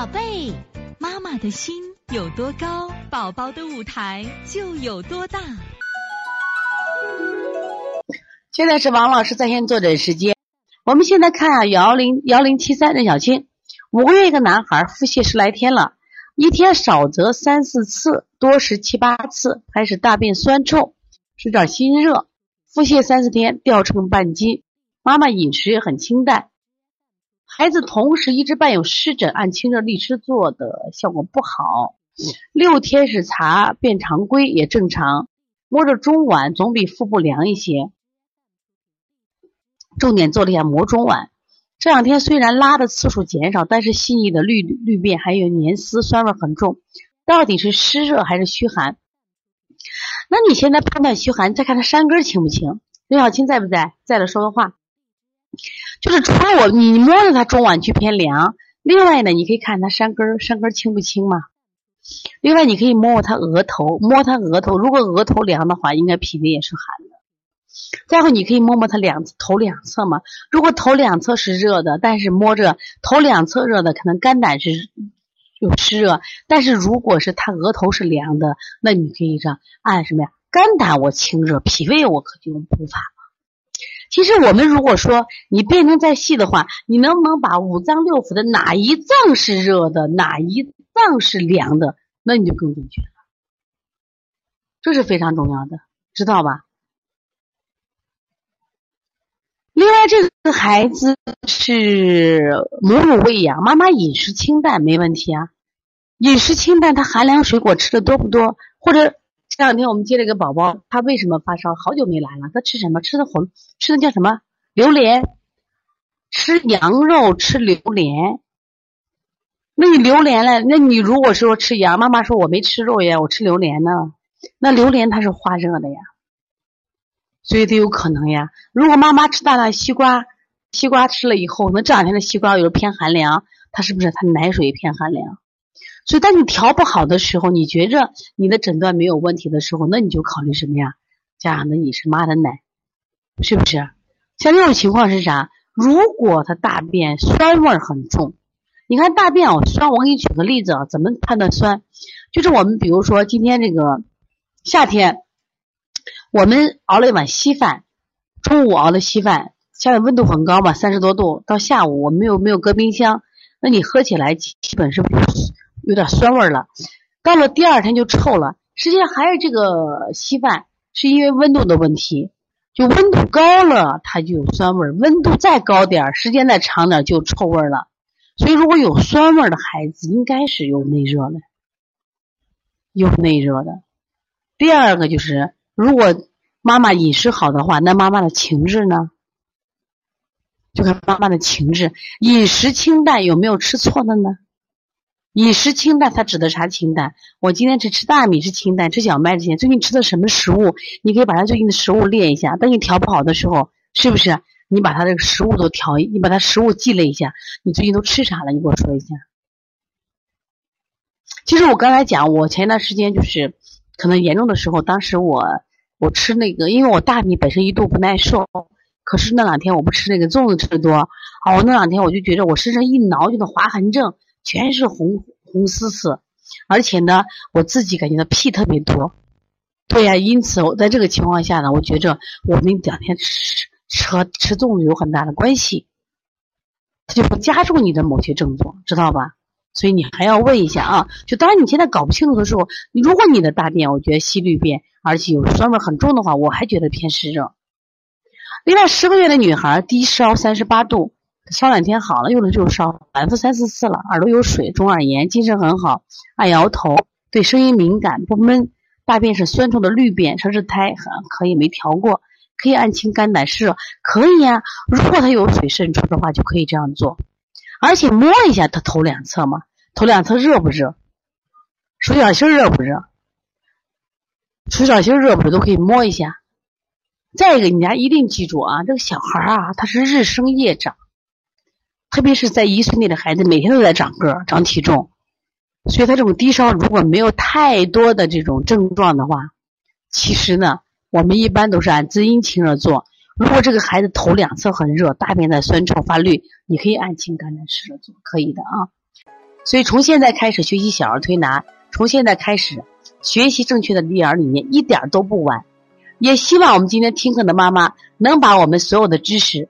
宝贝，妈妈的心有多高，宝宝的舞台就有多大。现在是王老师在线坐诊时间。我们现在看啊，幺零幺零七三任小青，五个月一个男孩，腹泻十来天了，一天少则三四次，多时七八次，开始大便酸臭，有点心热，腹泻三四天，掉秤半斤。妈妈饮食也很清淡。孩子同时一直伴有湿疹，按清热利湿做的效果不好。六天是查便常规也正常，摸着中脘总比腹部凉一些。重点做了一下摸中脘，这两天虽然拉的次数减少，但是细腻的绿绿便还有黏丝，酸味很重。到底是湿热还是虚寒？那你现在判断虚寒，再看他山根清不清？刘小青在不在？在了，说个话。就是除了我，你摸着它中脘区偏凉，另外呢，你可以看它山根儿，山根儿清不清嘛？另外，你可以摸摸它额头，摸它额头，如果额头凉的话，应该脾胃也是寒的。再后，你可以摸摸它两头两侧嘛，如果头两侧是热的，但是摸着头两侧热的，可能肝胆是有湿热，但是如果是它额头是凉的，那你可以这样按什么呀？肝胆我清热，脾胃我可就用补法。其实我们如果说你变成再细的话，你能不能把五脏六腑的哪一脏是热的，哪一脏是凉的，那你就更准确了。这是非常重要的，知道吧？另外，这个孩子是母乳喂养，妈妈饮食清淡没问题啊。饮食清淡，他寒凉水果吃的多不多？或者？这两天我们接了一个宝宝，他为什么发烧？好久没来了。他吃什么？吃的红，吃的叫什么？榴莲。吃羊肉，吃榴莲。那你榴莲嘞？那你如果说吃羊，妈妈说我没吃肉呀，我吃榴莲呢。那榴莲它是化热的呀，所以都有可能呀。如果妈妈吃大量西瓜，西瓜吃了以后，那这两天的西瓜有的偏寒凉，它是不是它奶水偏寒凉？所以，当你调不好的时候，你觉着你的诊断没有问题的时候，那你就考虑什么呀？家长的你是，妈的奶，是不是？像这种情况是啥？如果他大便酸味很重，你看大便哦酸，我给你举个例子啊，怎么判断酸？就是我们比如说今天这个夏天，我们熬了一碗稀饭，中午熬的稀饭，现在温度很高嘛，三十多度，到下午我们又没有搁冰箱，那你喝起来基本是。有点酸味了，到了第二天就臭了。实际上还是这个稀饭，是因为温度的问题。就温度高了，它就有酸味；温度再高点时间再长点就臭味了。所以如果有酸味的孩子，应该是有内热的，有内热的。第二个就是，如果妈妈饮食好的话，那妈妈的情志呢？就看妈妈的情志，饮食清淡，有没有吃错的呢？饮食清淡，它指的啥清淡？我今天只吃大米是清淡，吃小麦是清淡。最近吃的什么食物？你可以把它最近的食物列一下。当你调不好的时候，是不是你把它这个食物都调？你把它食物记了一下，你最近都吃啥了？你给我说一下。其实我刚才讲，我前一段时间就是可能严重的时候，当时我我吃那个，因为我大米本身一度不耐受，可是那两天我不吃那个粽子吃的多，啊，我那两天我就觉得我身上一挠就能划痕症。全是红红丝丝，而且呢，我自己感觉到屁特别多。对呀，因此我在这个情况下呢，我觉着我那两天吃吃吃粽子有很大的关系，它就会加重你的某些症状，知道吧？所以你还要问一下啊。就当然你现在搞不清楚的时候，如果你的大便我觉得稀绿便，而且有酸味很重的话，我还觉得偏湿热。另外，十个月的女孩低烧三十八度。烧两天好了，用的就是烧，反复三四次了。耳朵有水，中耳炎，精神很好，爱摇头，对声音敏感，不闷，大便是酸臭的绿便，舌质苔很，可以没调过，可以按清肝胆湿热，可以呀。如果他有水渗出的话，就可以这样做，而且摸一下他头两侧嘛，头两侧热不热？手脚心热不热？手脚心热不热都可以摸一下。再一个，你家一定记住啊，这个小孩啊，他是日生夜长。特别是在一岁内的孩子，每天都在长个儿、长体重，所以他这种低烧如果没有太多的这种症状的话，其实呢，我们一般都是按滋阴清热做。如果这个孩子头两侧很热，大便在酸臭发绿，你可以按清肝胆湿热做，可以的啊。所以从现在开始学习小儿推拿，从现在开始学习正确的育儿理念，一点都不晚。也希望我们今天听课的妈妈能把我们所有的知识，